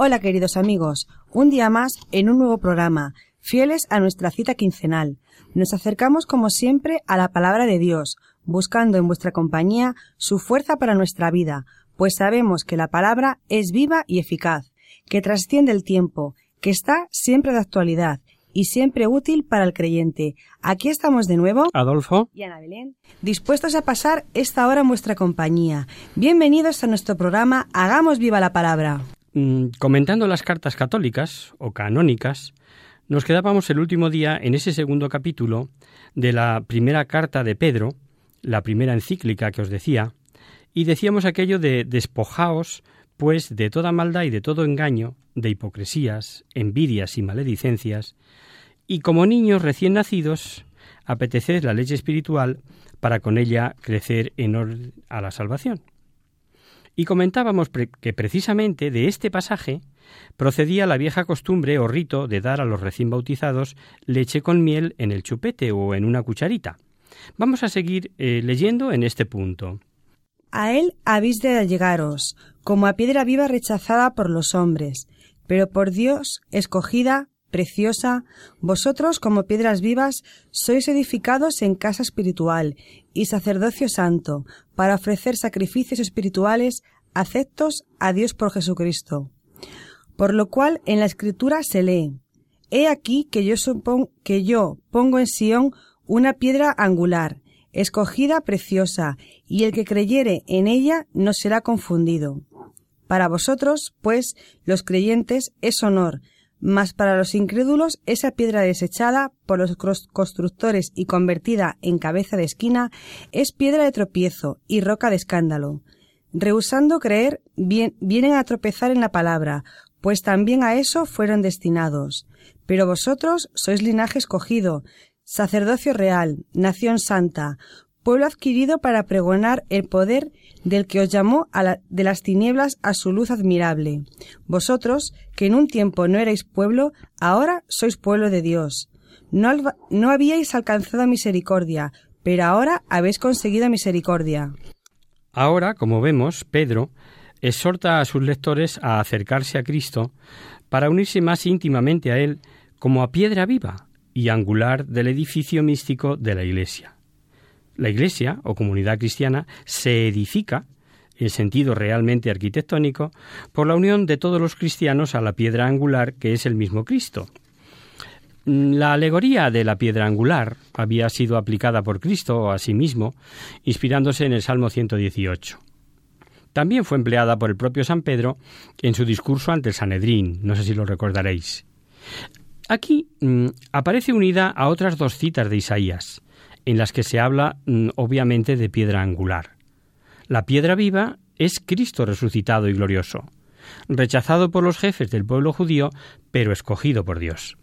Hola queridos amigos, un día más en un nuevo programa, fieles a nuestra cita quincenal. Nos acercamos como siempre a la palabra de Dios, buscando en vuestra compañía su fuerza para nuestra vida, pues sabemos que la palabra es viva y eficaz, que trasciende el tiempo, que está siempre de actualidad y siempre útil para el creyente. Aquí estamos de nuevo. Adolfo. y Ana Belén, dispuestos a pasar esta hora en vuestra compañía. Bienvenidos a nuestro programa Hagamos viva la palabra. Mm, Comentando las cartas católicas o canónicas, nos quedábamos el último día en ese segundo capítulo de la primera carta de Pedro, la primera encíclica que os decía, y decíamos aquello de despojaos, pues, de toda maldad y de todo engaño, de hipocresías, envidias y maledicencias, y como niños recién nacidos, apeteced la leche espiritual para con ella crecer en orden a la salvación. Y comentábamos que precisamente de este pasaje procedía la vieja costumbre o rito de dar a los recién bautizados leche con miel en el chupete o en una cucharita. Vamos a seguir eh, leyendo en este punto. A él habéis de allegaros, como a piedra viva rechazada por los hombres, pero por Dios escogida, preciosa, vosotros como piedras vivas sois edificados en casa espiritual y sacerdocio santo, para ofrecer sacrificios espirituales aceptos a Dios por Jesucristo. Por lo cual en la escritura se lee, He aquí que yo, supon- que yo pongo en Sión una piedra angular, escogida preciosa, y el que creyere en ella no será confundido. Para vosotros, pues, los creyentes, es honor, mas para los incrédulos esa piedra desechada por los constructores y convertida en cabeza de esquina es piedra de tropiezo y roca de escándalo. Rehusando creer, vienen a tropezar en la palabra, pues también a eso fueron destinados. Pero vosotros sois linaje escogido, sacerdocio real, nación santa, pueblo adquirido para pregonar el poder del que os llamó de las tinieblas a su luz admirable. Vosotros, que en un tiempo no erais pueblo, ahora sois pueblo de Dios. No, no habíais alcanzado misericordia, pero ahora habéis conseguido misericordia. Ahora, como vemos, Pedro exhorta a sus lectores a acercarse a Cristo para unirse más íntimamente a Él como a piedra viva y angular del edificio místico de la Iglesia. La Iglesia, o comunidad cristiana, se edifica, en sentido realmente arquitectónico, por la unión de todos los cristianos a la piedra angular que es el mismo Cristo. La alegoría de la piedra angular había sido aplicada por Cristo a sí mismo, inspirándose en el Salmo 118. También fue empleada por el propio San Pedro en su discurso ante el Sanedrín, no sé si lo recordaréis. Aquí mm, aparece unida a otras dos citas de Isaías, en las que se habla mm, obviamente de piedra angular. La piedra viva es Cristo resucitado y glorioso, rechazado por los jefes del pueblo judío, pero escogido por Dios.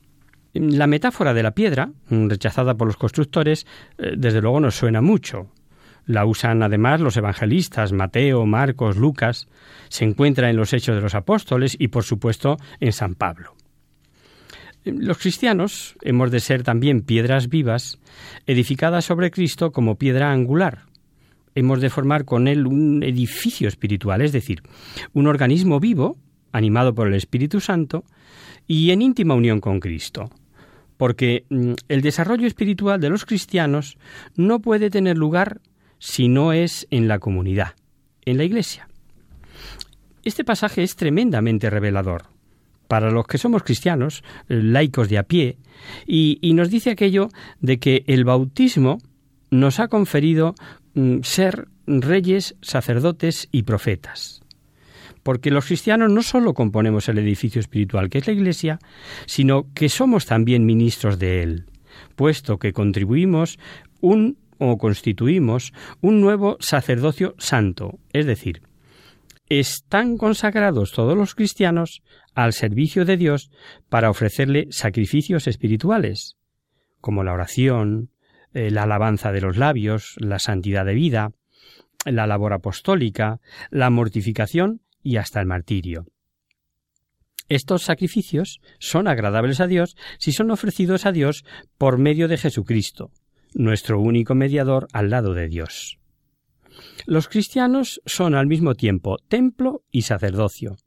La metáfora de la piedra, mm, rechazada por los constructores, eh, desde luego nos suena mucho. La usan además los evangelistas Mateo, Marcos, Lucas, se encuentra en los Hechos de los Apóstoles y por supuesto en San Pablo. Los cristianos hemos de ser también piedras vivas, edificadas sobre Cristo como piedra angular. Hemos de formar con Él un edificio espiritual, es decir, un organismo vivo, animado por el Espíritu Santo, y en íntima unión con Cristo. Porque mm, el desarrollo espiritual de los cristianos no puede tener lugar si no es en la comunidad, en la Iglesia. Este pasaje es tremendamente revelador para los que somos cristianos, eh, laicos de a pie, y, nos dice aquello de que el bautismo nos ha conferido mm, ser reyes, sacerdotes y profetas. Porque los cristianos no solo componemos el edificio espiritual que es la Iglesia, sino que somos también ministros de él, puesto que contribuimos un o constituimos un nuevo sacerdocio santo, es decir, están consagrados todos los cristianos al servicio de Dios para ofrecerle sacrificios espirituales, como la oración, eh, la alabanza de los labios, la santidad de vida, la labor apostólica, la mortificación y hasta el martirio. Estos sacrificios son agradables a Dios si son ofrecidos a Dios por medio de Jesucristo, nuestro único mediador al lado de Dios. Los cristianos son al mismo tiempo templo y sacerdocio.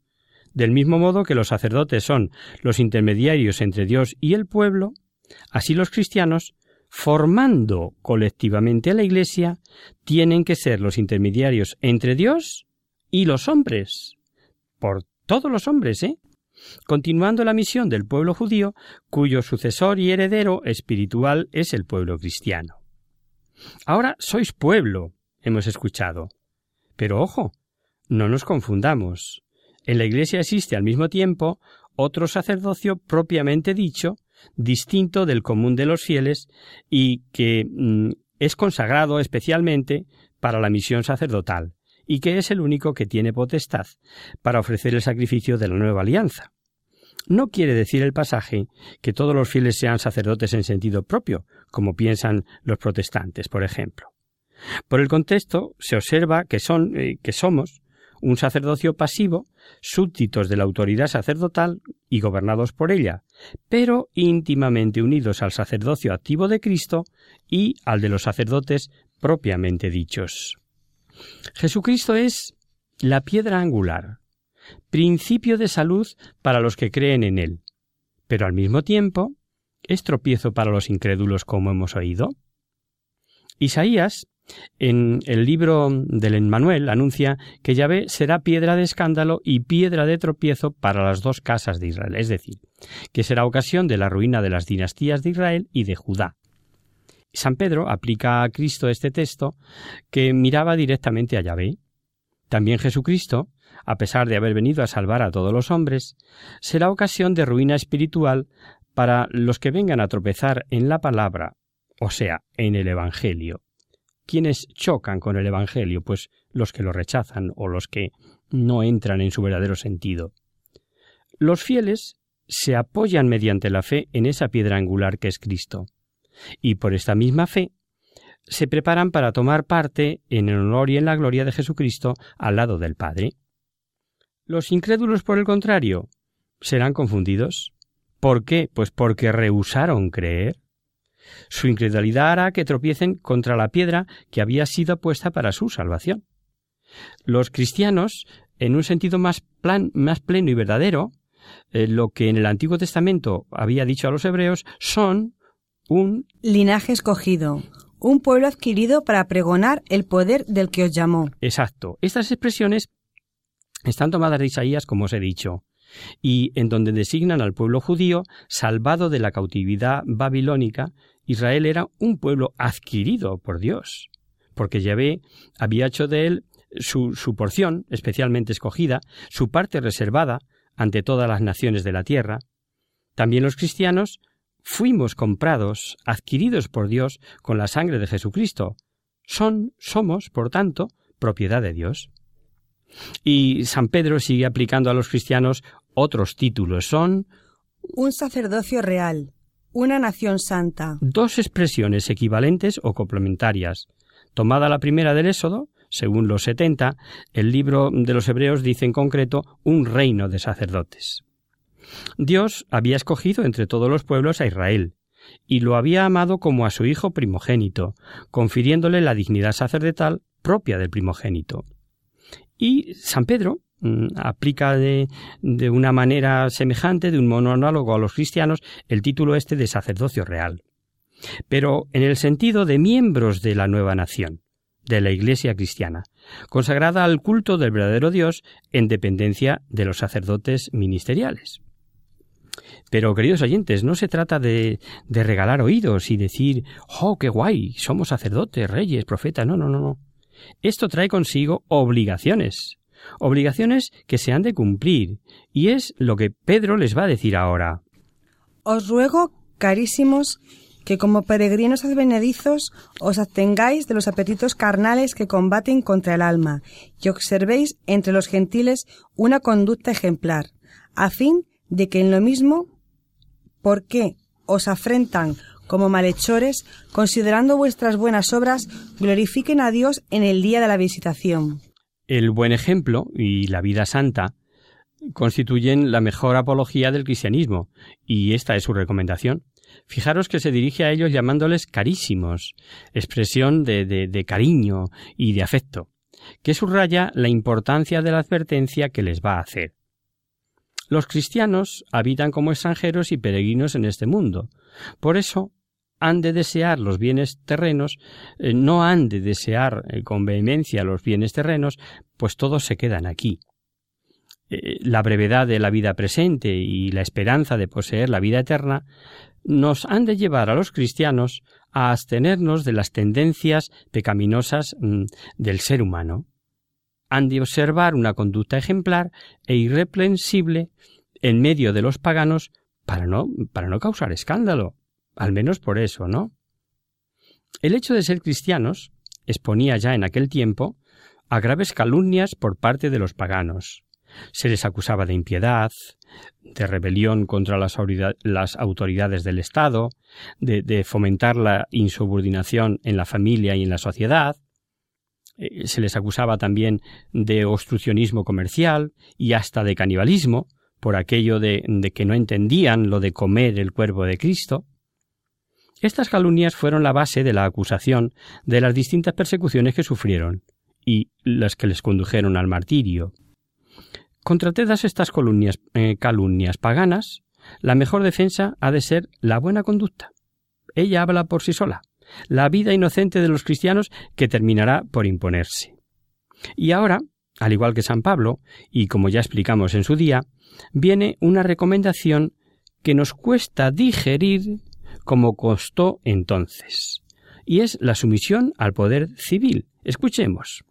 Del mismo modo que los sacerdotes son los intermediarios entre Dios y el pueblo, así los cristianos, formando colectivamente a la Iglesia, tienen que ser los intermediarios entre Dios y los hombres. Por todos los hombres, ¿eh? Continuando la misión del pueblo judío, cuyo sucesor y heredero espiritual es el pueblo cristiano. Ahora sois pueblo, hemos escuchado. Pero ojo, no nos confundamos. En la Iglesia existe al mismo tiempo otro sacerdocio propiamente dicho, distinto del común de los fieles y que mm, es consagrado especialmente para la misión sacerdotal y que es el único que tiene potestad para ofrecer el sacrificio de la nueva alianza. No quiere decir el pasaje que todos los fieles sean sacerdotes en sentido propio, como piensan los protestantes, por ejemplo. Por el contexto se observa que son eh, que somos un sacerdocio pasivo, súbditos de la autoridad sacerdotal y gobernados por ella, pero íntimamente unidos al sacerdocio activo de Cristo y al de los sacerdotes propiamente dichos. Jesucristo es la piedra angular, principio de salud para los que creen en él, pero al mismo tiempo es tropiezo para los incrédulos como hemos oído. Isaías en el libro del Emmanuel anuncia que Yahvé será piedra de escándalo y piedra de tropiezo para las dos casas de Israel, es decir, que será ocasión de la ruina de las dinastías de Israel y de Judá. San Pedro aplica a Cristo este texto que miraba directamente a Yahvé. También Jesucristo, a pesar de haber venido a salvar a todos los hombres, será ocasión de ruina espiritual para los que vengan a tropezar en la palabra, o sea, en el Evangelio, ¿Quiénes chocan con el Evangelio? Pues los que lo rechazan o los que no entran en su verdadero sentido. Los fieles se apoyan mediante la fe en esa piedra angular que es Cristo, y por esta misma fe se preparan para tomar parte en el honor y en la gloria de Jesucristo al lado del Padre. Los incrédulos, por el contrario, serán confundidos. ¿Por qué? Pues porque rehusaron creer. Su incredulidad hará que tropiecen contra la piedra que había sido puesta para su salvación. Los cristianos, en un sentido más, más pleno y verdadero, eh, lo que en el Antiguo Testamento había dicho a los hebreos, son un linaje escogido, un pueblo adquirido para pregonar el poder del que os llamó. Exacto. Estas expresiones están tomadas de Isaías, como os he dicho, y en donde designan al pueblo judío salvado de la cautividad babilónica Israel era un pueblo adquirido por Dios, porque Yahvé había hecho de él su, su porción especialmente escogida, su parte reservada ante todas las naciones de la tierra. También los cristianos fuimos comprados, adquiridos por Dios con la sangre de Jesucristo. Son, somos, por tanto, propiedad de Dios. Y San Pedro sigue aplicando a los cristianos otros títulos. Son un sacerdocio real, una nación santa. Dos expresiones equivalentes o complementarias. Tomada la primera del Éxodo, según los setenta, el libro de los Hebreos dice en concreto un reino de sacerdotes. Dios había escogido entre todos los pueblos a Israel, y lo había amado como a su hijo primogénito, confiriéndole la dignidad sacerdotal propia del primogénito. Y San Pedro aplica de, de, una manera semejante, de un modo análogo a los cristianos, el título este de sacerdocio real. Pero en el sentido de miembros de la nueva nación, de la Iglesia cristiana, consagrada al culto del verdadero Dios en dependencia de los sacerdotes ministeriales. Pero, queridos oyentes, no se trata de, de regalar oídos y decir, ¡oh, qué guay! Somos sacerdotes, reyes, profetas. No, no, no, no. Esto trae consigo obligaciones. Obligaciones que se han de cumplir. Y es lo que Pedro les va a decir ahora. Os ruego, carísimos, que como peregrinos advenedizos os abstengáis de los apetitos carnales que combaten contra el alma, y observéis entre los gentiles una conducta ejemplar, a fin de que en lo mismo por qué os afrentan como malhechores, considerando vuestras buenas obras, glorifiquen a Dios en el día de la visitación. El buen ejemplo y la vida santa constituyen la mejor apología del cristianismo, y esta es su recomendación. Fijaros que se dirige a ellos llamándoles carísimos, expresión de, de, cariño y de afecto, que subraya la importancia de la advertencia que les va a hacer. Los cristianos habitan como extranjeros y peregrinos en este mundo. Por eso han de desear los bienes terrenos, eh, no han de desear eh, con vehemencia los bienes terrenos, pues todos se quedan aquí. Eh, la brevedad de la vida presente y la esperanza de poseer la vida eterna nos han de llevar a los cristianos a abstenernos de las tendencias pecaminosas mm, del ser humano han de observar una conducta ejemplar e irreprensible en medio de los paganos para no, para no causar escándalo. Al menos por eso, ¿no? El hecho de ser cristianos exponía ya en aquel tiempo a graves calumnias por parte de los paganos. Se les acusaba de impiedad, de rebelión contra las, autoridades del Estado, de fomentar la insubordinación en la familia y en la sociedad, eh, se les acusaba también de obstruccionismo comercial y hasta de canibalismo, por aquello de, de, que no entendían lo de comer el cuerpo de Cristo. Estas calumnias fueron la base de la acusación de las distintas persecuciones que sufrieron y las que les condujeron al martirio. Contra todas estas eh, calumnias paganas, la mejor defensa ha de ser la buena conducta. Ella habla por sí sola la vida inocente de los cristianos que terminará por imponerse. Y ahora, al igual que San Pablo, y como ya explicamos en su día, viene una recomendación que nos cuesta digerir como costó entonces, y es la sumisión al poder civil. Escuchemos.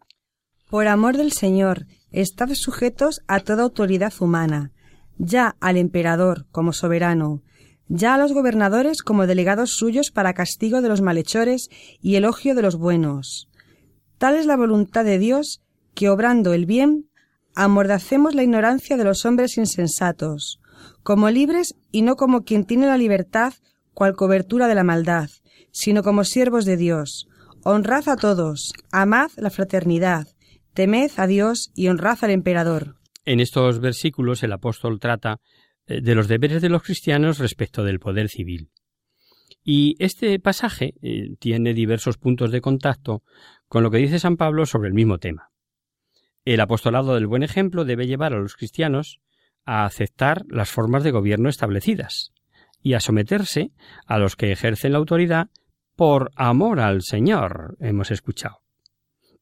Por amor del Señor, estad sujetos a toda autoridad humana, ya al emperador como soberano, ya a los gobernadores como delegados suyos para castigo de los malhechores y elogio de los buenos. Tal es la voluntad de Dios que, obrando el bien, amordacemos la ignorancia de los hombres insensatos, como libres y no como quien tiene la libertad cual cobertura de la maldad, sino como siervos de Dios. Honrad a todos, amad la fraternidad, temed a Dios y honrad al emperador. En estos versículos el apóstol trata eh, de los deberes de los cristianos respecto del poder civil. Y este pasaje eh, tiene diversos puntos de contacto con lo que dice San Pablo sobre el mismo tema. El apostolado del buen ejemplo debe llevar a los cristianos a aceptar las formas de gobierno establecidas y a someterse a los que ejercen la autoridad por amor al Señor, hemos escuchado.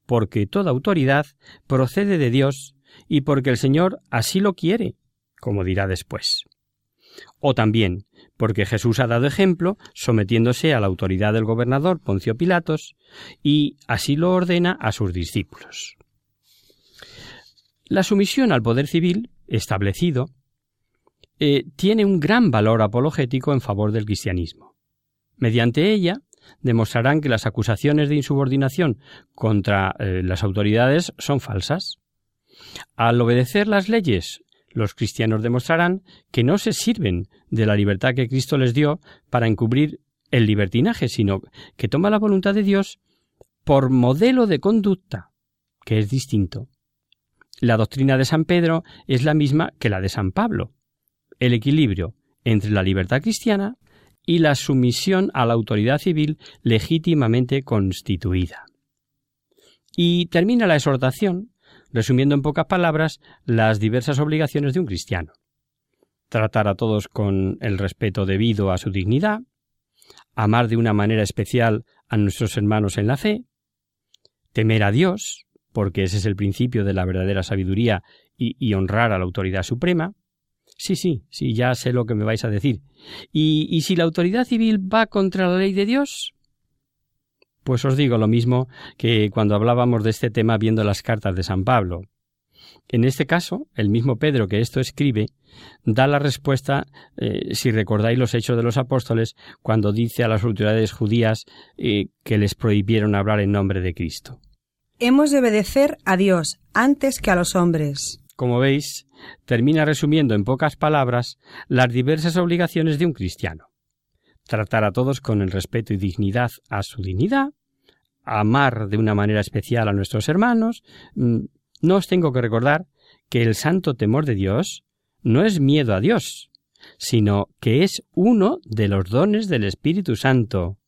Porque toda autoridad procede de Dios y porque el Señor así lo quiere como dirá después. O también porque Jesús ha dado ejemplo sometiéndose a la autoridad del gobernador Poncio Pilatos y así lo ordena a sus discípulos. La sumisión al poder civil establecido eh, tiene un gran valor apologético en favor del cristianismo. Mediante ella demostrarán que las acusaciones de insubordinación contra eh, las autoridades son falsas. Al obedecer las leyes los cristianos demostrarán que no se sirven de la libertad que Cristo les dio para encubrir el libertinaje, sino que toma la voluntad de Dios por modelo de conducta, que es distinto. La doctrina de San Pedro es la misma que la de San Pablo, el equilibrio entre la libertad cristiana y la sumisión a la autoridad civil legítimamente constituida. Y termina la exhortación resumiendo en pocas palabras las diversas obligaciones de un cristiano. Tratar a todos con el respeto debido a su dignidad, amar de una manera especial a nuestros hermanos en la fe, temer a Dios, porque ese es el principio de la verdadera sabiduría, y, honrar a la autoridad suprema, Sí, sí, sí, ya sé lo que me vais a decir. ¿Y, ¿Y si la autoridad civil va contra la ley de Dios? Pues os digo lo mismo que cuando hablábamos de este tema viendo las cartas de San Pablo. En este caso, el mismo Pedro que esto escribe da la respuesta, eh, si recordáis los hechos de los apóstoles, cuando dice a las autoridades judías eh, que les prohibieron hablar en nombre de Cristo. Hemos de obedecer a Dios antes que a los hombres. Como veis, termina resumiendo en pocas palabras las diversas obligaciones de un cristiano. Tratar a todos con el respeto y dignidad a su dignidad, amar de una manera especial a nuestros hermanos, mm, no os tengo que recordar que el santo temor de Dios no es miedo a Dios, sino que es uno de los dones del Espíritu Santo,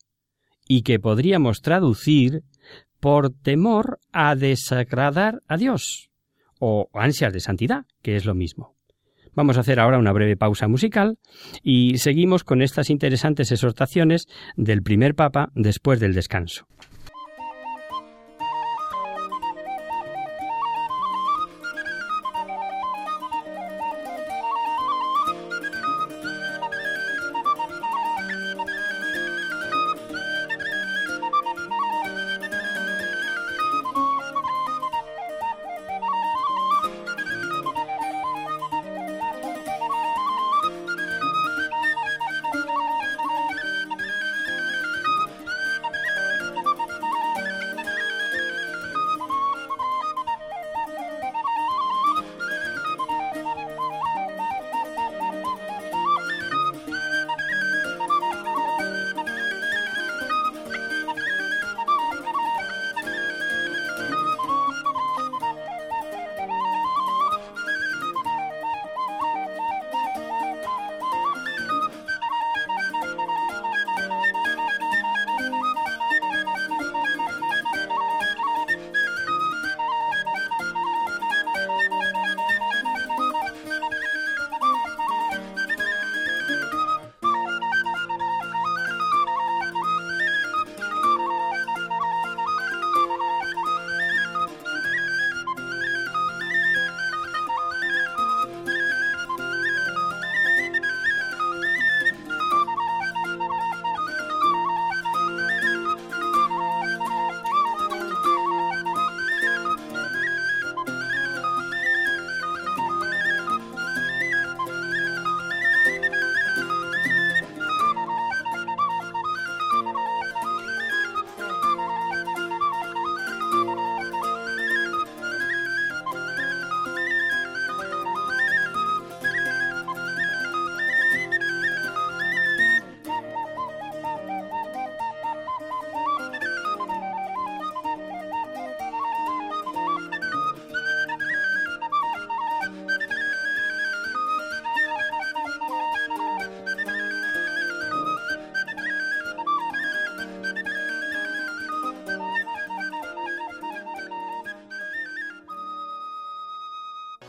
y que podríamos traducir por temor a desagradar a Dios, o ansias de santidad, que es lo mismo. Vamos a hacer ahora una breve pausa musical y seguimos con estas interesantes exhortaciones del primer Papa después del descanso.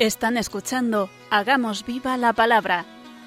Están escuchando Hagamos viva la palabra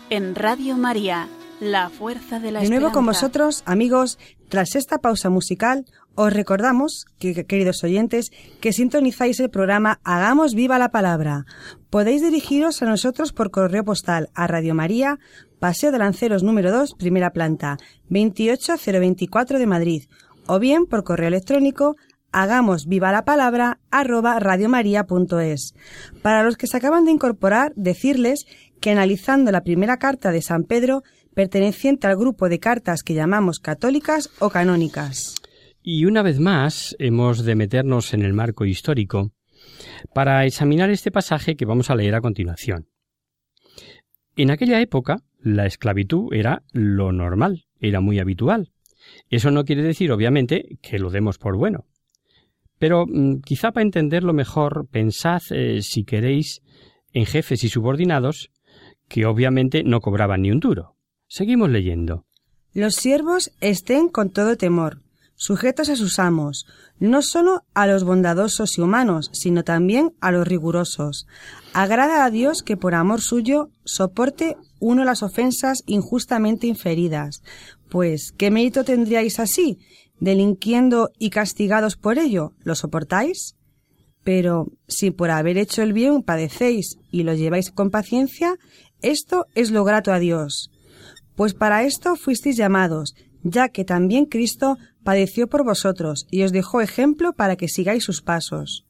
en Radio María, la fuerza de la De nuevo con vosotros, amigos, tras esta pausa musical, os recordamos, que, queridos oyentes, que sintonizáis el programa Hagamos viva la palabra. Podéis dirigiros a nosotros por correo postal a Radio María, Paseo de Lanceros número 2, primera planta, 28024 de Madrid, o bien por correo electrónico hagamos viva la palabra arroba radiomaria.es. Para los que se acaban de incorporar, decirles que analizando la primera carta de San Pedro, perteneciente al grupo de cartas que llamamos católicas o canónicas. Y una vez más hemos de meternos en el marco histórico para examinar este pasaje que vamos a leer a continuación. En aquella época, la esclavitud era lo normal, era muy habitual. Eso no quiere decir, obviamente, que lo demos por bueno. Pero mm, quizá para entenderlo mejor, pensad, eh, si queréis, en jefes y subordinados que obviamente no cobraban ni un duro. Seguimos leyendo. Los siervos estén con todo temor, sujetos a sus amos, no solo a los bondadosos y humanos, sino también a los rigurosos. Agrada a Dios que por amor suyo soporte uno las ofensas injustamente inferidas. Pues, ¿qué mérito tendríais así? Delinquiendo y castigados por ello, ¿lo soportáis? Pero si por haber hecho el bien padecéis y lo lleváis con paciencia, Esto es lo grato a Dios. Pues para esto fuisteis llamados, ya que también Cristo padeció por vosotros y os dejó ejemplo para que sigáis sus pasos.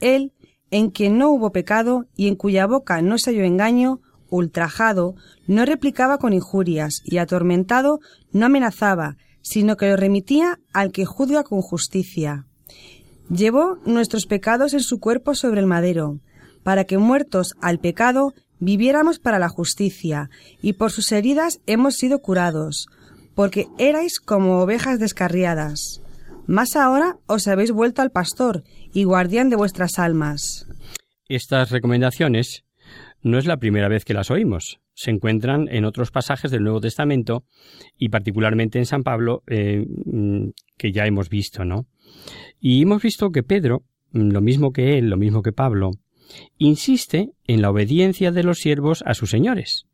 Él, en quien no hubo pecado y en cuya boca no se halló engaño, ultrajado, no replicaba con injurias y atormentado no amenazaba, sino que lo remitía al que juzga con justicia. Llevó nuestros pecados en su cuerpo sobre el madero, para que muertos al pecado viviéramos para la justicia, y por sus heridas hemos sido curados, porque erais como ovejas descarriadas. Mas ahora os habéis vuelto al pastor y guardián de vuestras almas. Estas recomendaciones no es la primera vez que las oímos. Se encuentran en otros pasajes del Nuevo Testamento y particularmente en San Pablo, eh, mm, que ya hemos visto, ¿no? Y hemos visto que Pedro, mm, lo mismo que él, lo mismo que Pablo, insiste en la obediencia de los siervos a sus señores,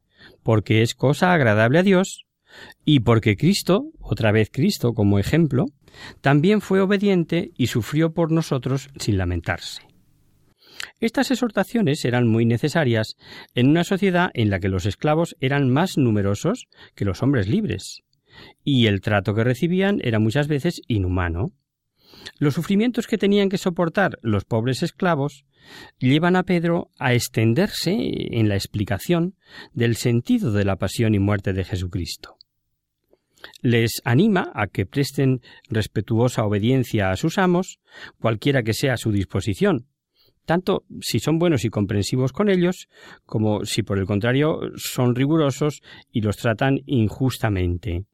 porque es cosa agradable a Dios y porque Cristo, otra vez Cristo como ejemplo, también fue obediente y sufrió por nosotros sin lamentarse. Estas exhortaciones eran muy necesarias en una sociedad en la que los esclavos eran más numerosos que los hombres libres, y el trato que recibían era muchas veces inhumano. Los sufrimientos que tenían que soportar los pobres esclavos llevan a Pedro a extenderse en la explicación del sentido de la pasión y muerte de Jesucristo. Les anima a que presten respetuosa obediencia a sus amos, cualquiera que sea su disposición, tanto si son buenos y comprensivos con ellos, como si por el contrario son rigurosos y los tratan injustamente.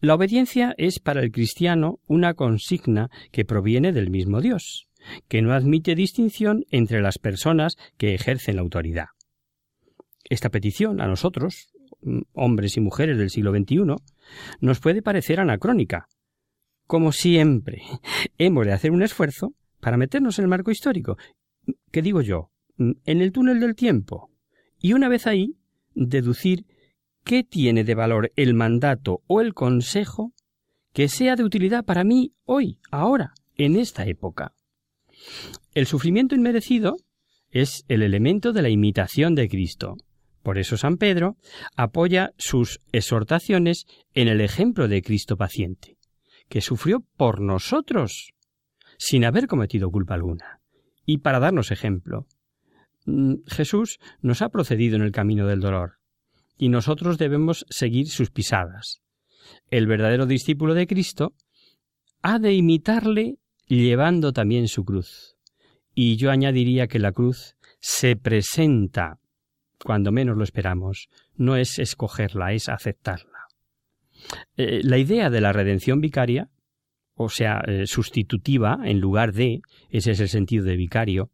La obediencia es para el cristiano una consigna que proviene del mismo Dios, que no admite distinción entre las personas que ejercen la autoridad. Esta petición a nosotros, hombres y mujeres del siglo XXI, nos puede parecer anacrónica. Como siempre, hemos de hacer un esfuerzo para meternos en el marco histórico, que digo yo, en el túnel del tiempo, y una vez ahí, deducir qué tiene de valor el mandato o el consejo que sea de utilidad para mí hoy, ahora, en esta época. El sufrimiento inmerecido es el elemento de la imitación de Cristo. Por eso San Pedro apoya sus exhortaciones en el ejemplo de Cristo paciente, que sufrió por nosotros, sin haber cometido culpa alguna, y para darnos ejemplo. Mm, Jesús nos ha procedido en el camino del dolor, y nosotros debemos seguir sus pisadas. El verdadero discípulo de Cristo ha de imitarle llevando también su cruz. Y yo añadiría que la cruz se presenta cuando menos lo esperamos. No es escogerla, es aceptarla. Eh, la idea de la redención vicaria, o sea, eh, sustitutiva en lugar de, ese es el sentido de vicario,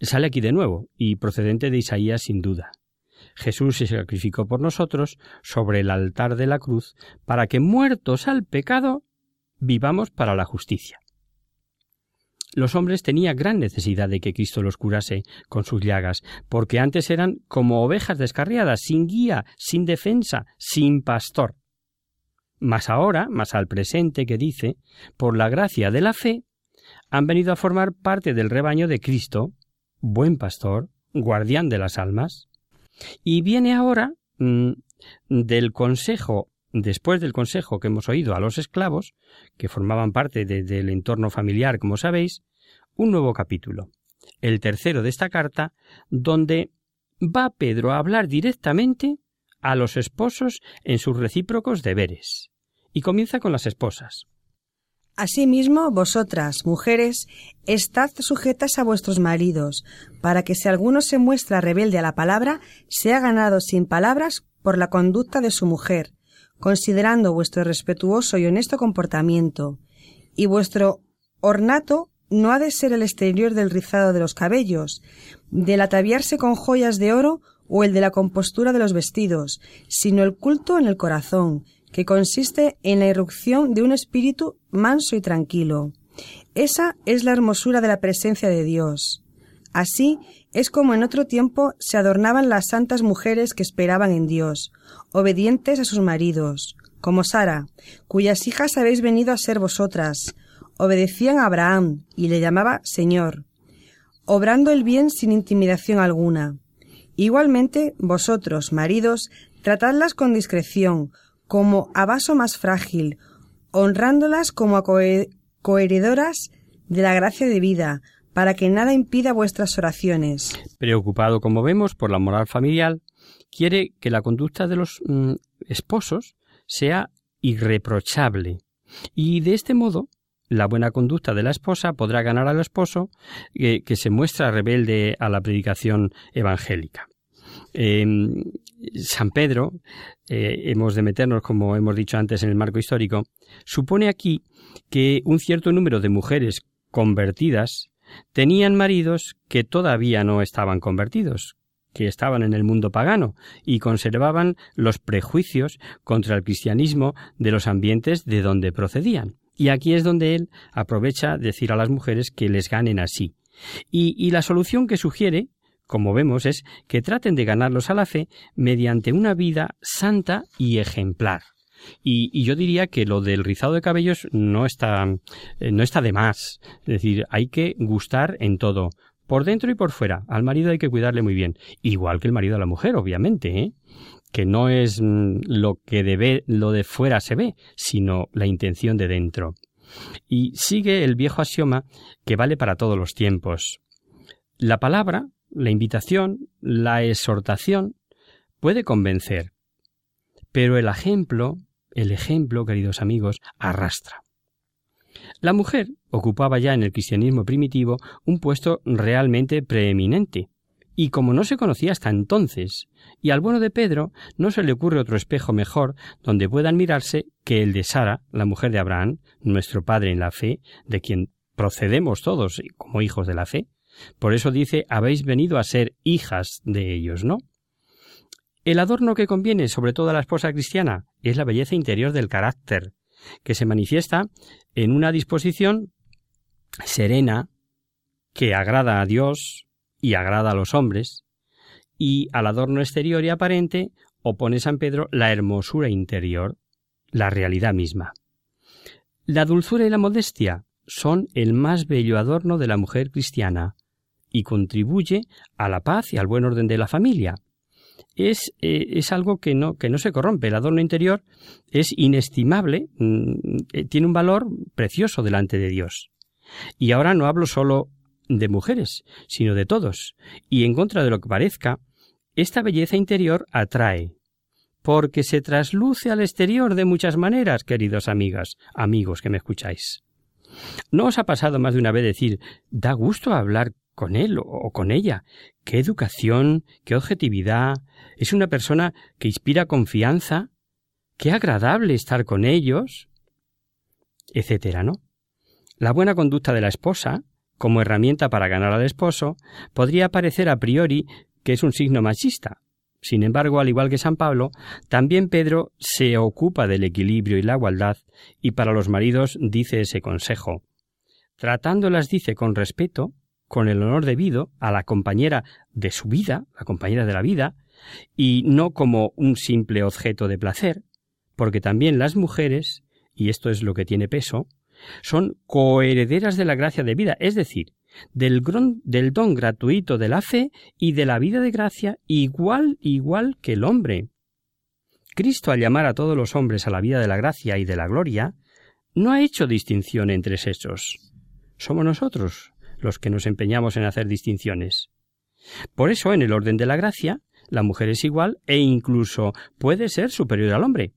sale aquí de nuevo y procedente de Isaías sin duda. Jesús se sacrificó por nosotros sobre el altar de la cruz para que muertos al pecado vivamos para la justicia. Los hombres tenían gran necesidad de que Cristo los curase con sus llagas, porque antes eran como ovejas descarriadas, sin guía, sin defensa, sin pastor. Mas ahora, más al presente que dice, por la gracia de la fe, han venido a formar parte del rebaño de Cristo, buen pastor, guardián de las almas. Y viene ahora mm, del consejo, después del consejo que hemos oído a los esclavos, que formaban parte del entorno familiar, como sabéis, un nuevo capítulo, el tercero de esta carta, donde va Pedro a hablar directamente a los esposos en sus recíprocos deberes. Y comienza con las esposas. Asimismo, vosotras, mujeres, estad sujetas a vuestros maridos, para que si alguno se muestra rebelde a la palabra, sea ganado sin palabras por la conducta de su mujer, considerando vuestro respetuoso y honesto comportamiento, y vuestro ornato no ha de ser el exterior del rizado de los cabellos, del ataviarse con joyas de oro o el de la compostura de los vestidos, sino el culto en el corazón, que consiste en la irrupción de un espíritu manso y tranquilo. Esa es la hermosura de la presencia de Dios. Así es como en otro tiempo se adornaban las santas mujeres que esperaban en Dios, obedientes a sus maridos, como Sara, cuyas hijas habéis venido a ser vosotras, obedecían a Abraham y le llamaba Señor, obrando el bien sin intimidación alguna, Igualmente, vosotros, maridos, tratadlas con discreción, como a vaso más frágil, honrándolas como a coheredoras de la gracia de vida, para que nada impida vuestras oraciones. Preocupado, como vemos, por la moral familiar, quiere que la conducta de los mm, esposos sea irreprochable. Y de este modo, la buena conducta de la esposa podrá ganar al esposo eh, que se muestra rebelde a la predicación evangélica. Em, San Pedro, eh, hemos de meternos, como hemos dicho antes, en el marco histórico, supone aquí que un cierto número de mujeres convertidas tenían maridos que todavía no estaban convertidos, que estaban en el mundo pagano y conservaban los prejuicios contra el cristianismo de los ambientes de donde procedían. Y aquí es donde él aprovecha decir a las mujeres que les ganen así. Y, y la solución que sugiere, como vemos, es que traten de ganarlos a la fe mediante una vida santa y ejemplar. Y, yo diría que lo del rizado de cabellos no está, eh, no está de más. Es decir, hay que gustar en todo, por dentro y por fuera. Al marido hay que cuidarle muy bien, igual que el marido a la mujer, obviamente, ¿eh? Que no es mm, lo que debe, lo de fuera se ve, sino la intención de dentro. Y sigue el viejo axioma que vale para todos los tiempos. La palabra, la invitación, la exhortación puede convencer, pero el ejemplo el ejemplo, queridos amigos, arrastra. La mujer ocupaba ya en el cristianismo primitivo un puesto realmente preeminente, y como no se conocía hasta entonces, y al bueno de Pedro no se le ocurre otro espejo mejor donde puedan mirarse que el de Sara, la mujer de Abraham, nuestro padre en la fe, de quien procedemos todos como hijos de la fe, por eso dice habéis venido a ser hijas de ellos, ¿no? El adorno que conviene sobre todo a la esposa cristiana es la belleza interior del carácter, que se manifiesta en una disposición serena que agrada a Dios y agrada a los hombres, y al adorno exterior y aparente opone San Pedro la hermosura interior, la realidad misma. La dulzura y la modestia son el más bello adorno de la mujer cristiana, y contribuye a la paz y al buen orden de la familia, es, eh, es algo que no, que no se corrompe. El adorno interior es inestimable, mm, eh, tiene un valor precioso delante de Dios. Y ahora no hablo solo de mujeres, sino de todos. Y en contra de lo que parezca, esta belleza interior atrae, porque se trasluce al exterior de muchas maneras, queridos amigas, amigos que me escucháis. ¿No os ha pasado más de una vez decir da gusto hablar con él o con ella? ¿Qué educación? ¿Qué objetividad? Es una persona que inspira confianza. Qué agradable estar con ellos. etcétera, ¿no? La buena conducta de la esposa, como herramienta para ganar al esposo, podría parecer a priori que es un signo machista. Sin embargo, al igual que San Pablo, también Pedro se ocupa del equilibrio y la igualdad, y para los maridos dice ese consejo. Tratándolas dice con respeto, con el honor debido a la compañera de su vida, la compañera de la vida, y no como un simple objeto de placer, porque también las mujeres, y esto es lo que tiene peso, son coherederas de la gracia de vida, es decir, del, don gratuito de la fe y de la vida de gracia igual, igual que el hombre. Cristo, al llamar a todos los hombres a la vida de la gracia y de la gloria, no ha hecho distinción entre sexos. Somos nosotros los que nos empeñamos en hacer distinciones. Por eso, en el orden de la gracia, la mujer es igual e incluso puede ser superior al hombre,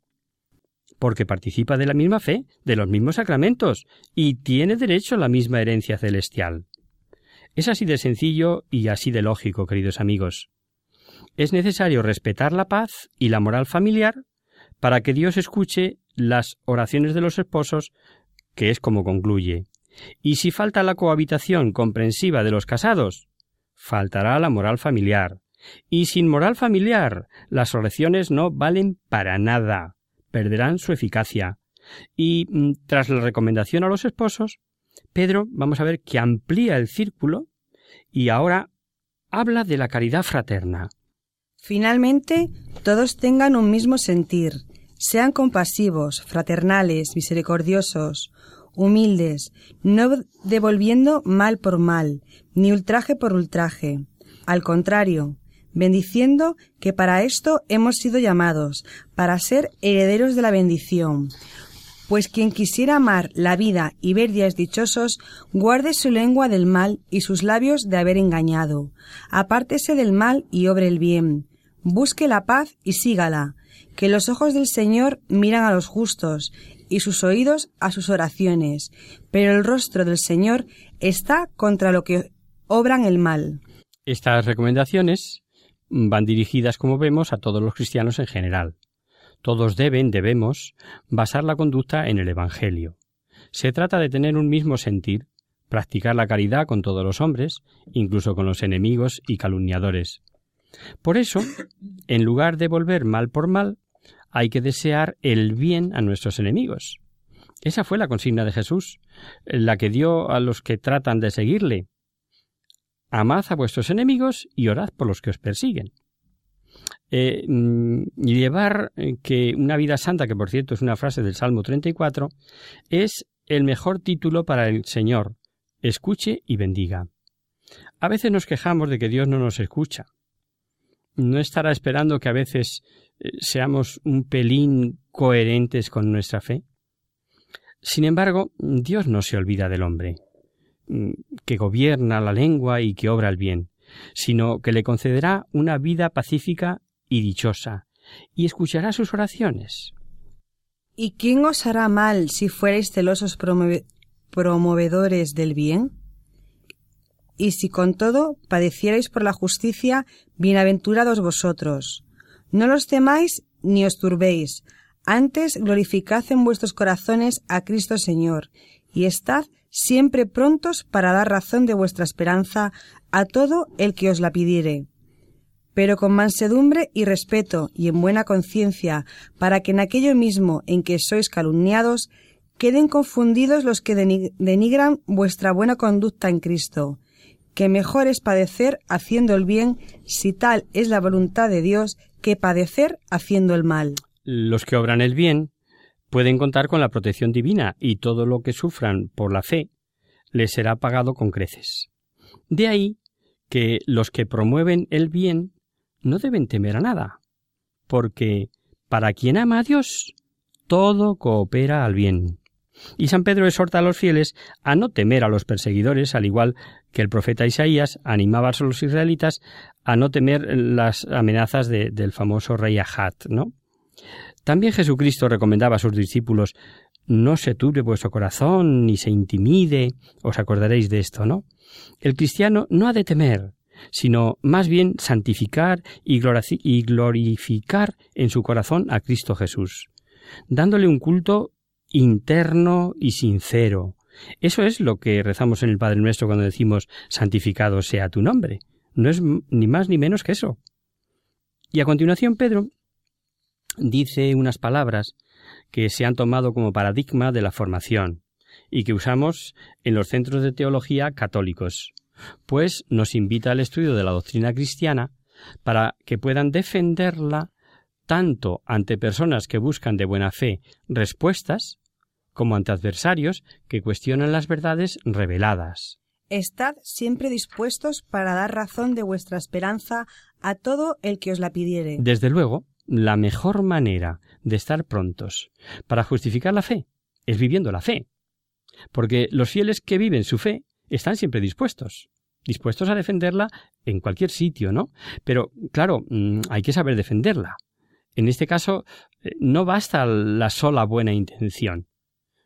porque participa de la misma fe, de los mismos sacramentos, y tiene derecho a la misma herencia celestial. Es así de sencillo y así de lógico, queridos amigos. Es necesario respetar la paz y la moral familiar para que Dios escuche las oraciones de los esposos, que es como concluye. Y si falta la cohabitación comprensiva de los casados, faltará la moral familiar. Y sin moral familiar, las oraciones no valen para nada, perderán su eficacia. Y mm, tras la recomendación a los esposos, Pedro, vamos a ver que amplía el círculo y ahora habla de la caridad fraterna. Finalmente, todos tengan un mismo sentir, sean compasivos, fraternales, misericordiosos, humildes, no devolviendo mal por mal, ni ultraje por ultraje. Al contrario, bendiciendo que para esto hemos sido llamados, para ser herederos de la bendición. Pues quien quisiera amar la vida y ver días dichosos, guarde su lengua del mal y sus labios de haber engañado. Apártese del mal y obre el bien. Busque la paz y sígala. Que los ojos del Señor miran a los justos y sus oídos a sus oraciones, pero el rostro del Señor está contra lo que obran el mal. Estas recomendaciones van dirigidas, como vemos, a todos los cristianos en general. Todos deben, debemos, basar la conducta en el Evangelio. Se trata de tener un mismo sentir, practicar la caridad con todos los hombres, incluso con los enemigos y calumniadores. Por eso, en lugar de volver mal por mal, hay que desear el bien a nuestros enemigos. Esa fue la consigna de Jesús, la que dio a los que tratan de seguirle. Amad a vuestros enemigos y orad por los que os persiguen. Eh, mm, llevar eh, que una vida santa, que por cierto es una frase del Salmo 34, es el mejor título para el Señor. Escuche y bendiga. A veces nos quejamos de que Dios no nos escucha. ¿No estará esperando que a veces eh, seamos un pelín coherentes con nuestra fe? Sin embargo, Dios no se olvida del hombre. Mm, que gobierna la lengua y que obra el bien, sino que le concederá una vida pacífica y dichosa, y escuchará sus oraciones. ¿Y quién os hará mal si fuerais celosos promovedores del bien? Y si con todo padecierais por la justicia, bienaventurados vosotros. No los temáis ni os turbéis, antes glorificad en vuestros corazones a Cristo Señor, y estad siempre prontos para dar razón de vuestra esperanza a todo el que os la pidiere, pero con mansedumbre y respeto y en buena conciencia, para que en aquello mismo en que sois calumniados, queden confundidos los que denigran vuestra buena conducta en Cristo, que mejor es padecer haciendo el bien, si tal es la voluntad de Dios, que padecer haciendo el mal. Los que obran el bien pueden contar con la protección divina y todo lo que sufran por la fe les será pagado con creces. De ahí que los que promueven el bien no deben temer a nada, porque para quien ama a Dios, todo coopera al bien. Y San Pedro exhorta a los fieles a no temer a los perseguidores, al igual que el profeta Isaías animaba a los israelitas a no temer las amenazas del famoso rey Ahat, ¿no? También Jesucristo recomendaba a sus discípulos no se turbe vuestro corazón ni se intimide, os acordaréis de esto, ¿no? El cristiano no ha de temer, sino más bien santificar y glorificar en su corazón a Cristo Jesús, dándole un culto interno y sincero. Eso es lo que rezamos en el Padre Nuestro cuando decimos santificado sea tu nombre. No es ni más ni menos que eso. Y a continuación Pedro dice unas palabras que se han tomado como paradigma de la formación y que usamos en los centros de teología católicos, pues nos invita al estudio de la doctrina cristiana para que puedan defenderla tanto ante personas que buscan de buena fe respuestas, como ante adversarios que cuestionan las verdades reveladas. Estad siempre dispuestos para dar razón de vuestra esperanza a todo el que os la pidiere. Desde luego, la mejor manera de estar prontos para justificar la fe es viviendo la fe. Porque los fieles que viven su fe están siempre dispuestos, dispuestos a defenderla en cualquier sitio, ¿no? Pero, claro, mm, hay que saber defenderla. En este caso, eh, no basta la sola buena intención,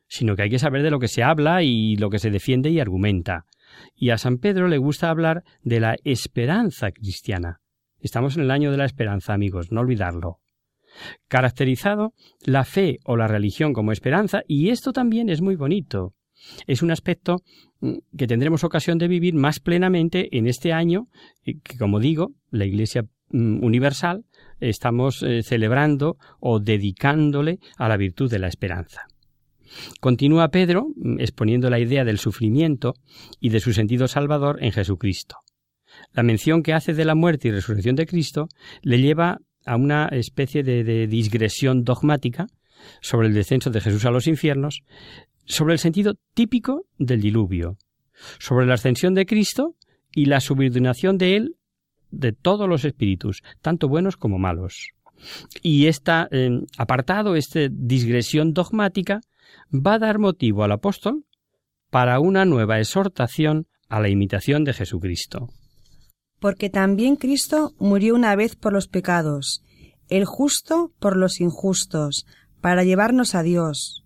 sino que hay que saber de lo que se habla y lo que se defiende y argumenta. Y a San Pedro le gusta hablar de la esperanza cristiana, Estamos en el año de la esperanza, amigos, no olvidarlo. Caracterizado la fe o la religión como esperanza, y esto también es muy bonito. Es un aspecto mm, que tendremos ocasión de vivir más plenamente en este año, eh, que como digo, la Iglesia mm, Universal estamos eh, celebrando o dedicándole a la virtud de la esperanza. Continúa Pedro mm, exponiendo la idea del sufrimiento y de su sentido salvador en Jesucristo. La mención que hace de la muerte y resurrección de Cristo le lleva a una especie de, de digresión dogmática sobre el descenso de Jesús a los infiernos, sobre el sentido típico del diluvio, sobre la ascensión de Cristo y la subordinación de él de todos los espíritus, tanto buenos como malos. Y este apartado, esta digresión dogmática, va a dar motivo al apóstol para una nueva exhortación a la imitación de Jesucristo. Porque también Cristo murió una vez por los pecados, el justo por los injustos, para llevarnos a Dios.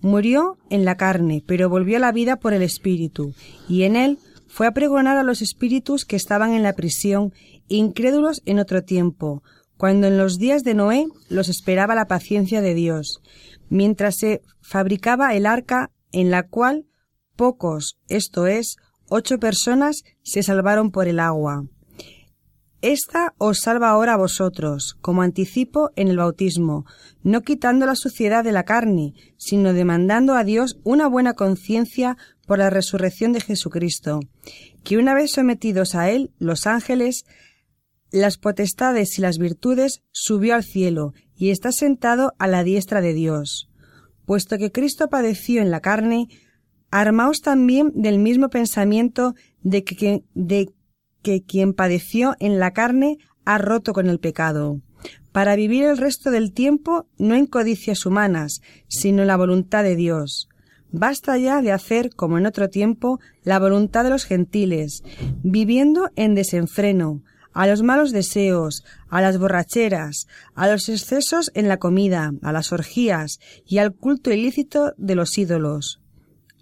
Murió en la carne, pero volvió a la vida por el Espíritu, y en él fue a pregonar a los espíritus que estaban en la prisión, incrédulos en otro tiempo, cuando en los días de Noé los esperaba la paciencia de Dios, mientras se fabricaba el arca en la cual pocos, esto es, ocho personas, se salvaron por el agua. Esta os salva ahora a vosotros, como anticipo en el bautismo, no quitando la suciedad de la carne, sino demandando a Dios una buena conciencia por la resurrección de Jesucristo, que una vez sometidos a Él, los ángeles, las potestades y las virtudes, subió al cielo y está sentado a la diestra de Dios. Puesto que Cristo padeció en la carne, armaos también del mismo pensamiento de que, quien padeció en la carne ha roto con el pecado, para vivir el resto del tiempo no en codicias humanas, sino en la voluntad de Dios. Basta ya de hacer, como en otro tiempo, la voluntad de los gentiles, viviendo en desenfreno, a los malos deseos, a las borracheras, a los excesos en la comida, a las orgías y al culto ilícito de los ídolos.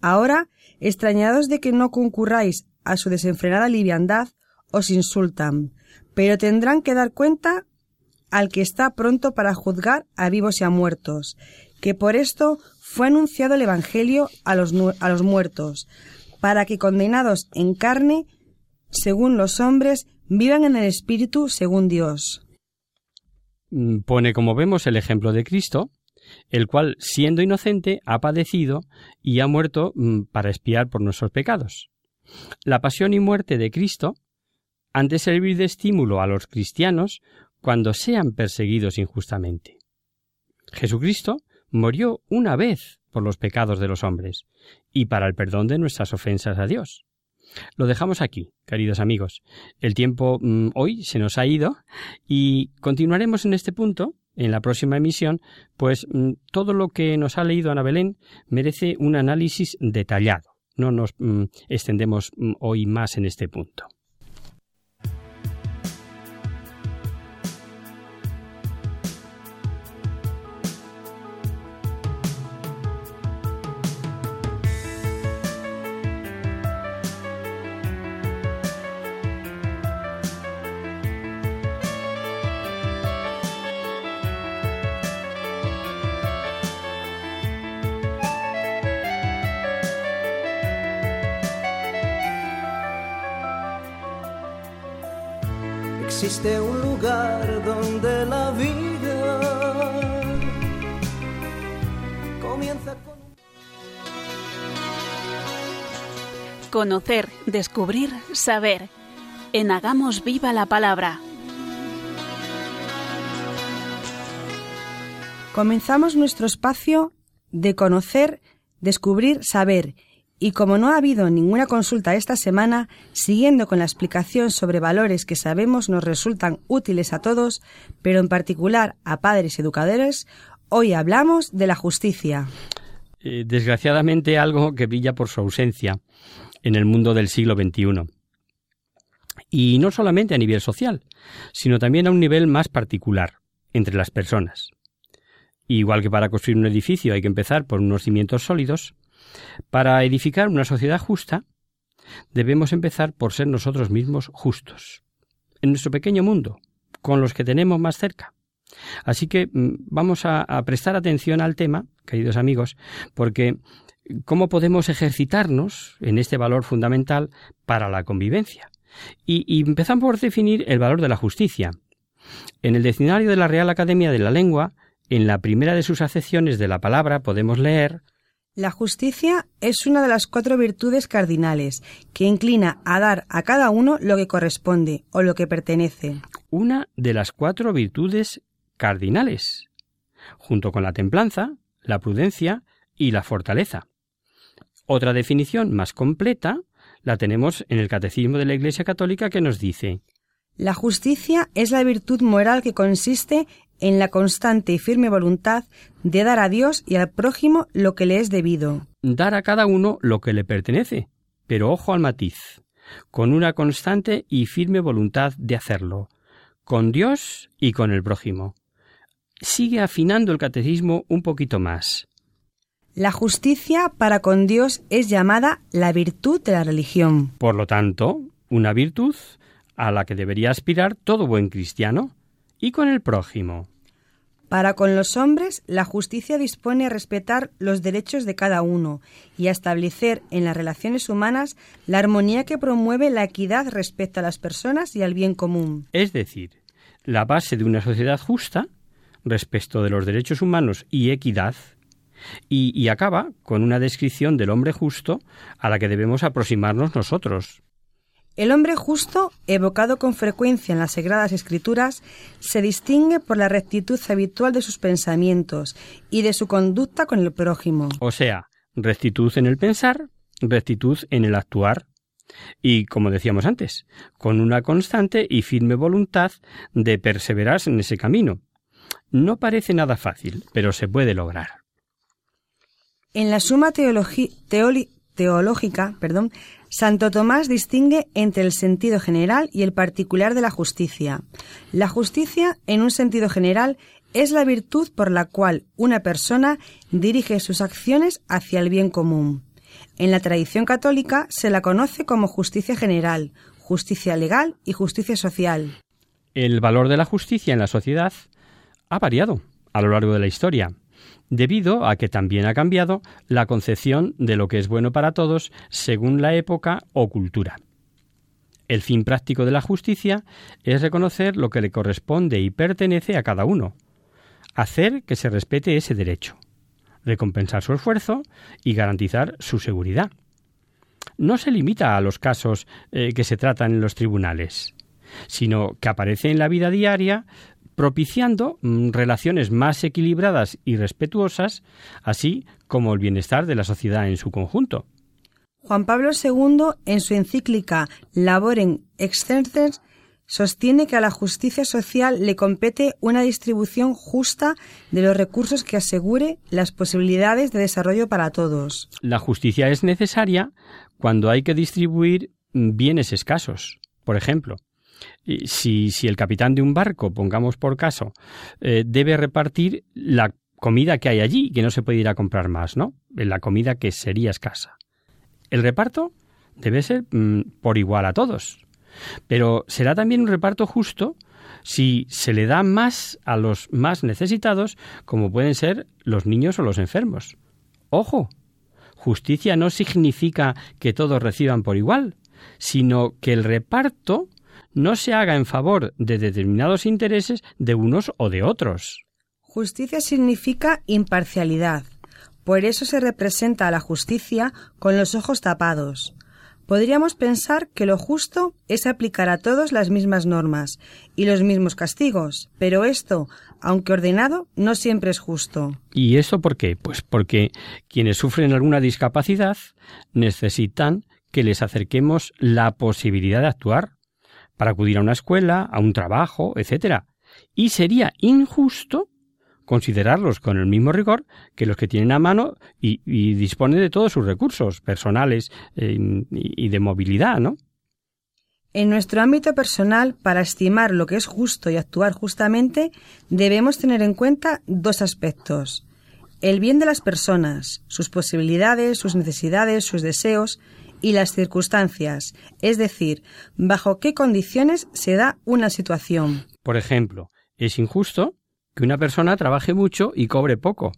Ahora, extrañados de que no concurráis a su desenfrenada liviandad, os insultan, pero tendrán que dar cuenta al que está pronto para juzgar a vivos y a muertos, que por esto fue anunciado el Evangelio a los, a los muertos, para que condenados en carne, según los hombres, vivan en el Espíritu según Dios. Mm, pone, como vemos, el ejemplo de Cristo, el cual, siendo inocente, ha padecido y ha muerto mm, para espiar por nuestros pecados. La pasión y muerte de Cristo han de servir de estímulo a los cristianos cuando sean perseguidos injustamente. Jesucristo murió una vez por los pecados de los hombres y para el perdón de nuestras ofensas a Dios. Lo dejamos aquí, queridos amigos. El tiempo mm, hoy se nos ha ido y continuaremos en este punto en la próxima emisión, pues mm, todo lo que nos ha leído Ana Belén merece un análisis detallado. No nos mm, extendemos hoy más en este punto. Existe un lugar donde la vida comienza con... Conocer, descubrir, saber. En Hagamos Viva la Palabra. Comenzamos nuestro espacio de conocer, descubrir, saber y como no ha habido ninguna consulta esta semana, siguiendo con la explicación sobre valores que sabemos nos resultan útiles a todos, pero en particular a padres y educadores, hoy hablamos de la justicia. Eh, desgraciadamente algo que brilla por su ausencia en el mundo del siglo XXI. Y no solamente a nivel social, sino también a un nivel más particular, entre las personas. Igual que para construir un edificio hay que empezar por unos cimientos sólidos, para edificar una sociedad justa, debemos empezar por ser nosotros mismos justos, en nuestro pequeño mundo, con los que tenemos más cerca. Así que mm, vamos a, prestar atención al tema, queridos amigos, porque cómo podemos ejercitarnos en este valor fundamental para la convivencia. Y, y, empezamos por definir el valor de la justicia. En el diccionario de la Real Academia de la Lengua, en la primera de sus acepciones de la palabra podemos leer la justicia es una de las cuatro virtudes cardinales que inclina a dar a cada uno lo que corresponde o lo que pertenece. Una de las cuatro virtudes cardinales, junto con la templanza, la prudencia y la fortaleza. Otra definición más completa la tenemos en el Catecismo de la Iglesia Católica que nos dice La justicia es la virtud moral que consiste en la constante y firme voluntad de dar a Dios y al prójimo lo que le es debido. Dar a cada uno lo que le pertenece, pero ojo al matiz, con una constante y firme voluntad de hacerlo, con Dios y con el prójimo. Sigue afinando el catecismo un poquito más. La justicia para con Dios es llamada la virtud de la religión. Por lo tanto, una virtud a la que debería aspirar todo buen cristiano, y con el prójimo. Para con los hombres, la justicia dispone a respetar los derechos de cada uno y a establecer en las relaciones humanas la armonía que promueve la equidad respecto a las personas y al bien común. Es decir, la base de una sociedad justa respecto de los derechos humanos y equidad y, y, acaba con una descripción del hombre justo a la que debemos aproximarnos nosotros. El hombre justo, evocado con frecuencia en las Sagradas Escrituras, se distingue por la rectitud habitual de sus pensamientos y de su conducta con el prójimo. O sea, rectitud en el pensar, rectitud en el actuar. Y, como decíamos antes, con una constante y firme voluntad de perseverar en ese camino. No parece nada fácil, pero se puede lograr. En la Suma Teológica, perdón, Santo Tomás distingue entre el sentido general y el particular de la justicia. La justicia, en un sentido general, es la virtud por la cual una persona dirige sus acciones hacia el bien común. En la tradición católica se la conoce como justicia general, justicia legal y justicia social. El valor de la justicia en la sociedad ha variado a lo largo de la historia debido a que también ha cambiado la concepción de lo que es bueno para todos según la época o cultura. El fin práctico de la justicia es reconocer lo que le corresponde y pertenece a cada uno, hacer que se respete ese derecho, recompensar su esfuerzo y garantizar su seguridad. No se limita a los casos eh, que se tratan en los tribunales, sino que aparece en la vida diaria propiciando mm, relaciones más equilibradas y respetuosas, así como el bienestar de la sociedad en su conjunto. Juan Pablo II, en su encíclica Laborem Excelsis, sostiene que a la justicia social le compete una distribución justa de los recursos que asegure las posibilidades de desarrollo para todos. La justicia es necesaria cuando hay que distribuir bienes escasos. Por ejemplo, si, si el capitán de un barco, pongamos por caso, eh, debe repartir la comida que hay allí, que no se puede ir a comprar más, ¿no? La comida que sería escasa. El reparto debe ser mm, por igual a todos. Pero será también un reparto justo si se le da más a los más necesitados, como pueden ser los niños o los enfermos. Ojo, justicia no significa que todos reciban por igual, sino que el reparto no se haga en favor de determinados intereses de unos o de otros. Justicia significa imparcialidad. Por eso se representa a la justicia con los ojos tapados. Podríamos pensar que lo justo es aplicar a todos las mismas normas y los mismos castigos, pero esto, aunque ordenado, no siempre es justo. ¿Y eso por qué? Pues porque quienes sufren alguna discapacidad necesitan que les acerquemos la posibilidad de actuar para acudir a una escuela, a un trabajo, etc. Y sería injusto considerarlos con el mismo rigor que los que tienen a mano y, disponen de todos sus recursos personales eh, y de movilidad, ¿no? En nuestro ámbito personal, para estimar lo que es justo y actuar justamente, debemos tener en cuenta dos aspectos. El bien de las personas, sus posibilidades, sus necesidades, sus deseos, y las circunstancias, es decir, bajo qué condiciones se da una situación. Por ejemplo, es injusto que una persona trabaje mucho y cobre poco,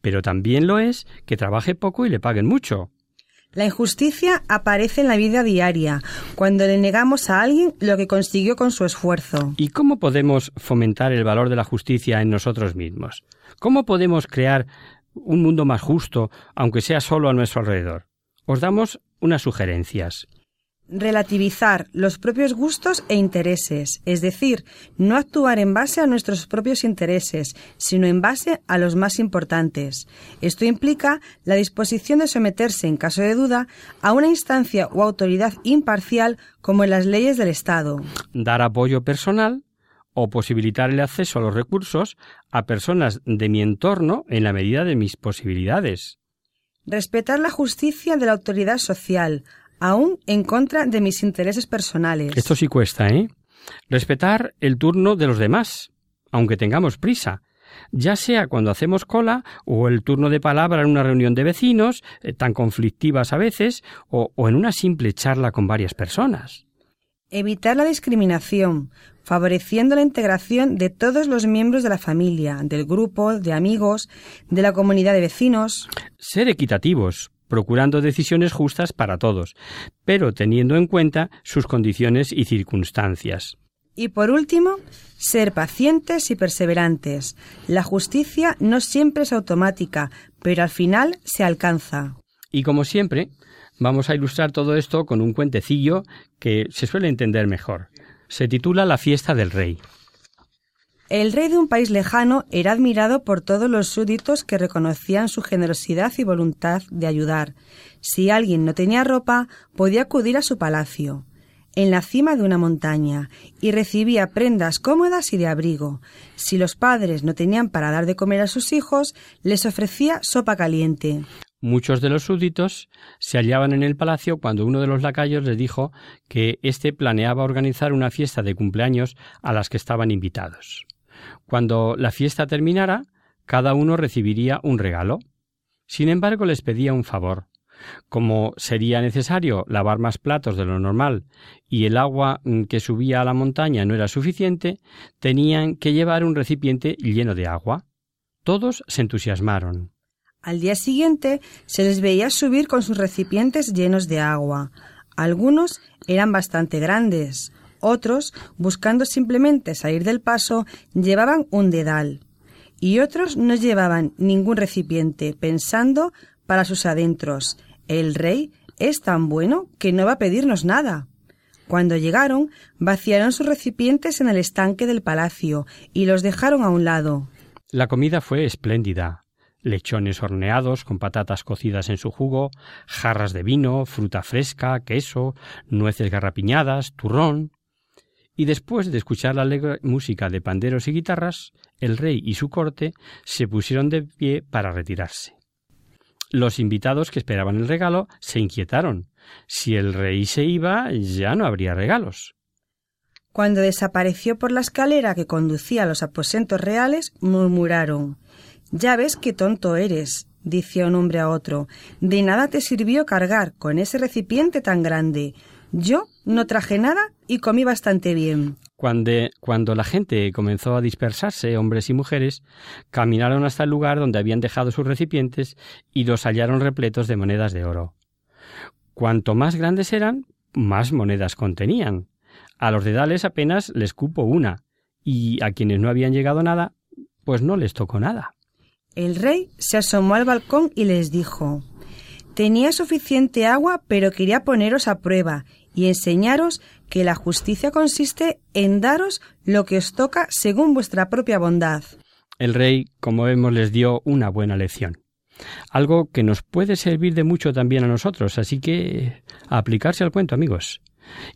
pero también lo es que trabaje poco y le paguen mucho. La injusticia aparece en la vida diaria, cuando le negamos a alguien lo que consiguió con su esfuerzo. ¿Y cómo podemos fomentar el valor de la justicia en nosotros mismos? ¿Cómo podemos crear un mundo más justo, aunque sea solo a nuestro alrededor? Os damos unas sugerencias. Relativizar los propios gustos e intereses, es decir, no actuar en base a nuestros propios intereses, sino en base a los más importantes. Esto implica la disposición de someterse, en caso de duda, a una instancia o autoridad imparcial como en las leyes del Estado. Dar apoyo personal o posibilitar el acceso a los recursos a personas de mi entorno en la medida de mis posibilidades. Respetar la justicia de la autoridad social, aún en contra de mis intereses personales. Esto sí cuesta, ¿eh? Respetar el turno de los demás, aunque tengamos prisa, ya sea cuando hacemos cola o el turno de palabra en una reunión de vecinos, eh, tan conflictivas a veces, o, o en una simple charla con varias personas. Evitar la discriminación, favoreciendo la integración de todos los miembros de la familia, del grupo, de amigos, de la comunidad de vecinos. Ser equitativos, procurando decisiones justas para todos, pero teniendo en cuenta sus condiciones y circunstancias. Y por último, ser pacientes y perseverantes. La justicia no siempre es automática, pero al final se alcanza. Y como siempre, vamos a ilustrar todo esto con un cuentecillo que se suele entender mejor. Se titula La fiesta del rey. El rey de un país lejano era admirado por todos los súbditos que reconocían su generosidad y voluntad de ayudar. Si alguien no tenía ropa, podía acudir a su palacio, en la cima de una montaña, y recibía prendas cómodas y de abrigo. Si los padres no tenían para dar de comer a sus hijos, les ofrecía sopa caliente. Muchos de los súbditos se hallaban en el palacio cuando uno de los lacayos les dijo que éste planeaba organizar una fiesta de cumpleaños a las que estaban invitados. Cuando la fiesta terminara, cada uno recibiría un regalo. Sin embargo, les pedía un favor. Como sería necesario lavar más platos de lo normal y el agua mm, que subía a la montaña no era suficiente, tenían que llevar un recipiente lleno de agua. Todos se entusiasmaron. Al día siguiente se les veía subir con sus recipientes llenos de agua. Algunos eran bastante grandes, otros, buscando simplemente salir del paso, llevaban un dedal. Y otros no llevaban ningún recipiente, pensando para sus adentros, el rey es tan bueno que no va a pedirnos nada. Cuando llegaron, vaciaron sus recipientes en el estanque del palacio y los dejaron a un lado. La comida fue espléndida. Lechones horneados con patatas cocidas en su jugo, jarras de vino, fruta fresca, queso, nueces garrapiñadas, turrón y después de escuchar la alegre música de panderos y guitarras, el rey y su corte se pusieron de pie para retirarse. Los invitados que esperaban el regalo se inquietaron. Si el rey se iba, ya no habría regalos. Cuando desapareció por la escalera que conducía a los aposentos reales, murmuraron Ya ves qué tonto eres, dice un hombre a otro. De nada te sirvió cargar con ese recipiente tan grande. Yo no traje nada y comí bastante bien. Cuando, cuando, la gente comenzó a dispersarse, hombres y mujeres, caminaron hasta el lugar donde habían dejado sus recipientes y los hallaron repletos de monedas de oro. Cuanto más grandes eran, más monedas contenían. A los dedales apenas les cupo una, y a quienes no habían llegado nada, pues no les tocó nada. El rey se asomó al balcón y les dijo Tenía suficiente agua, pero quería poneros a prueba y enseñaros que la justicia consiste en daros lo que os toca según vuestra propia bondad. El rey, como vemos, les dio una buena lección. Algo que nos puede servir de mucho también a nosotros, así que aplicarse al cuento, amigos.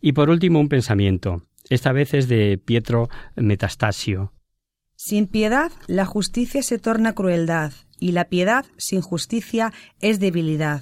Y por último, un pensamiento. Esta vez es de Pietro Metastasio. Sin piedad, la justicia se torna crueldad, y la piedad sin justicia es debilidad.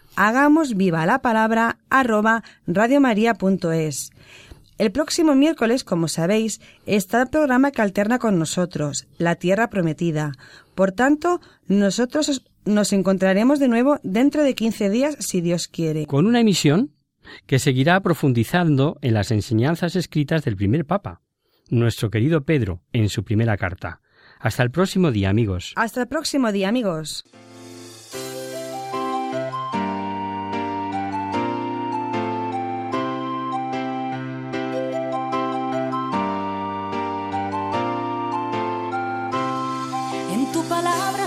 hagamos viva la palabra arroba radiomaria.es. El próximo miércoles, como sabéis, está el programa que alterna con nosotros, La Tierra Prometida. Por tanto, nosotros nos encontraremos de nuevo dentro de 15 días, si Dios quiere. Con una emisión que seguirá profundizando en las enseñanzas escritas del primer Papa, nuestro querido Pedro, en su primera carta. Hasta el próximo día, amigos. Hasta el próximo día, amigos.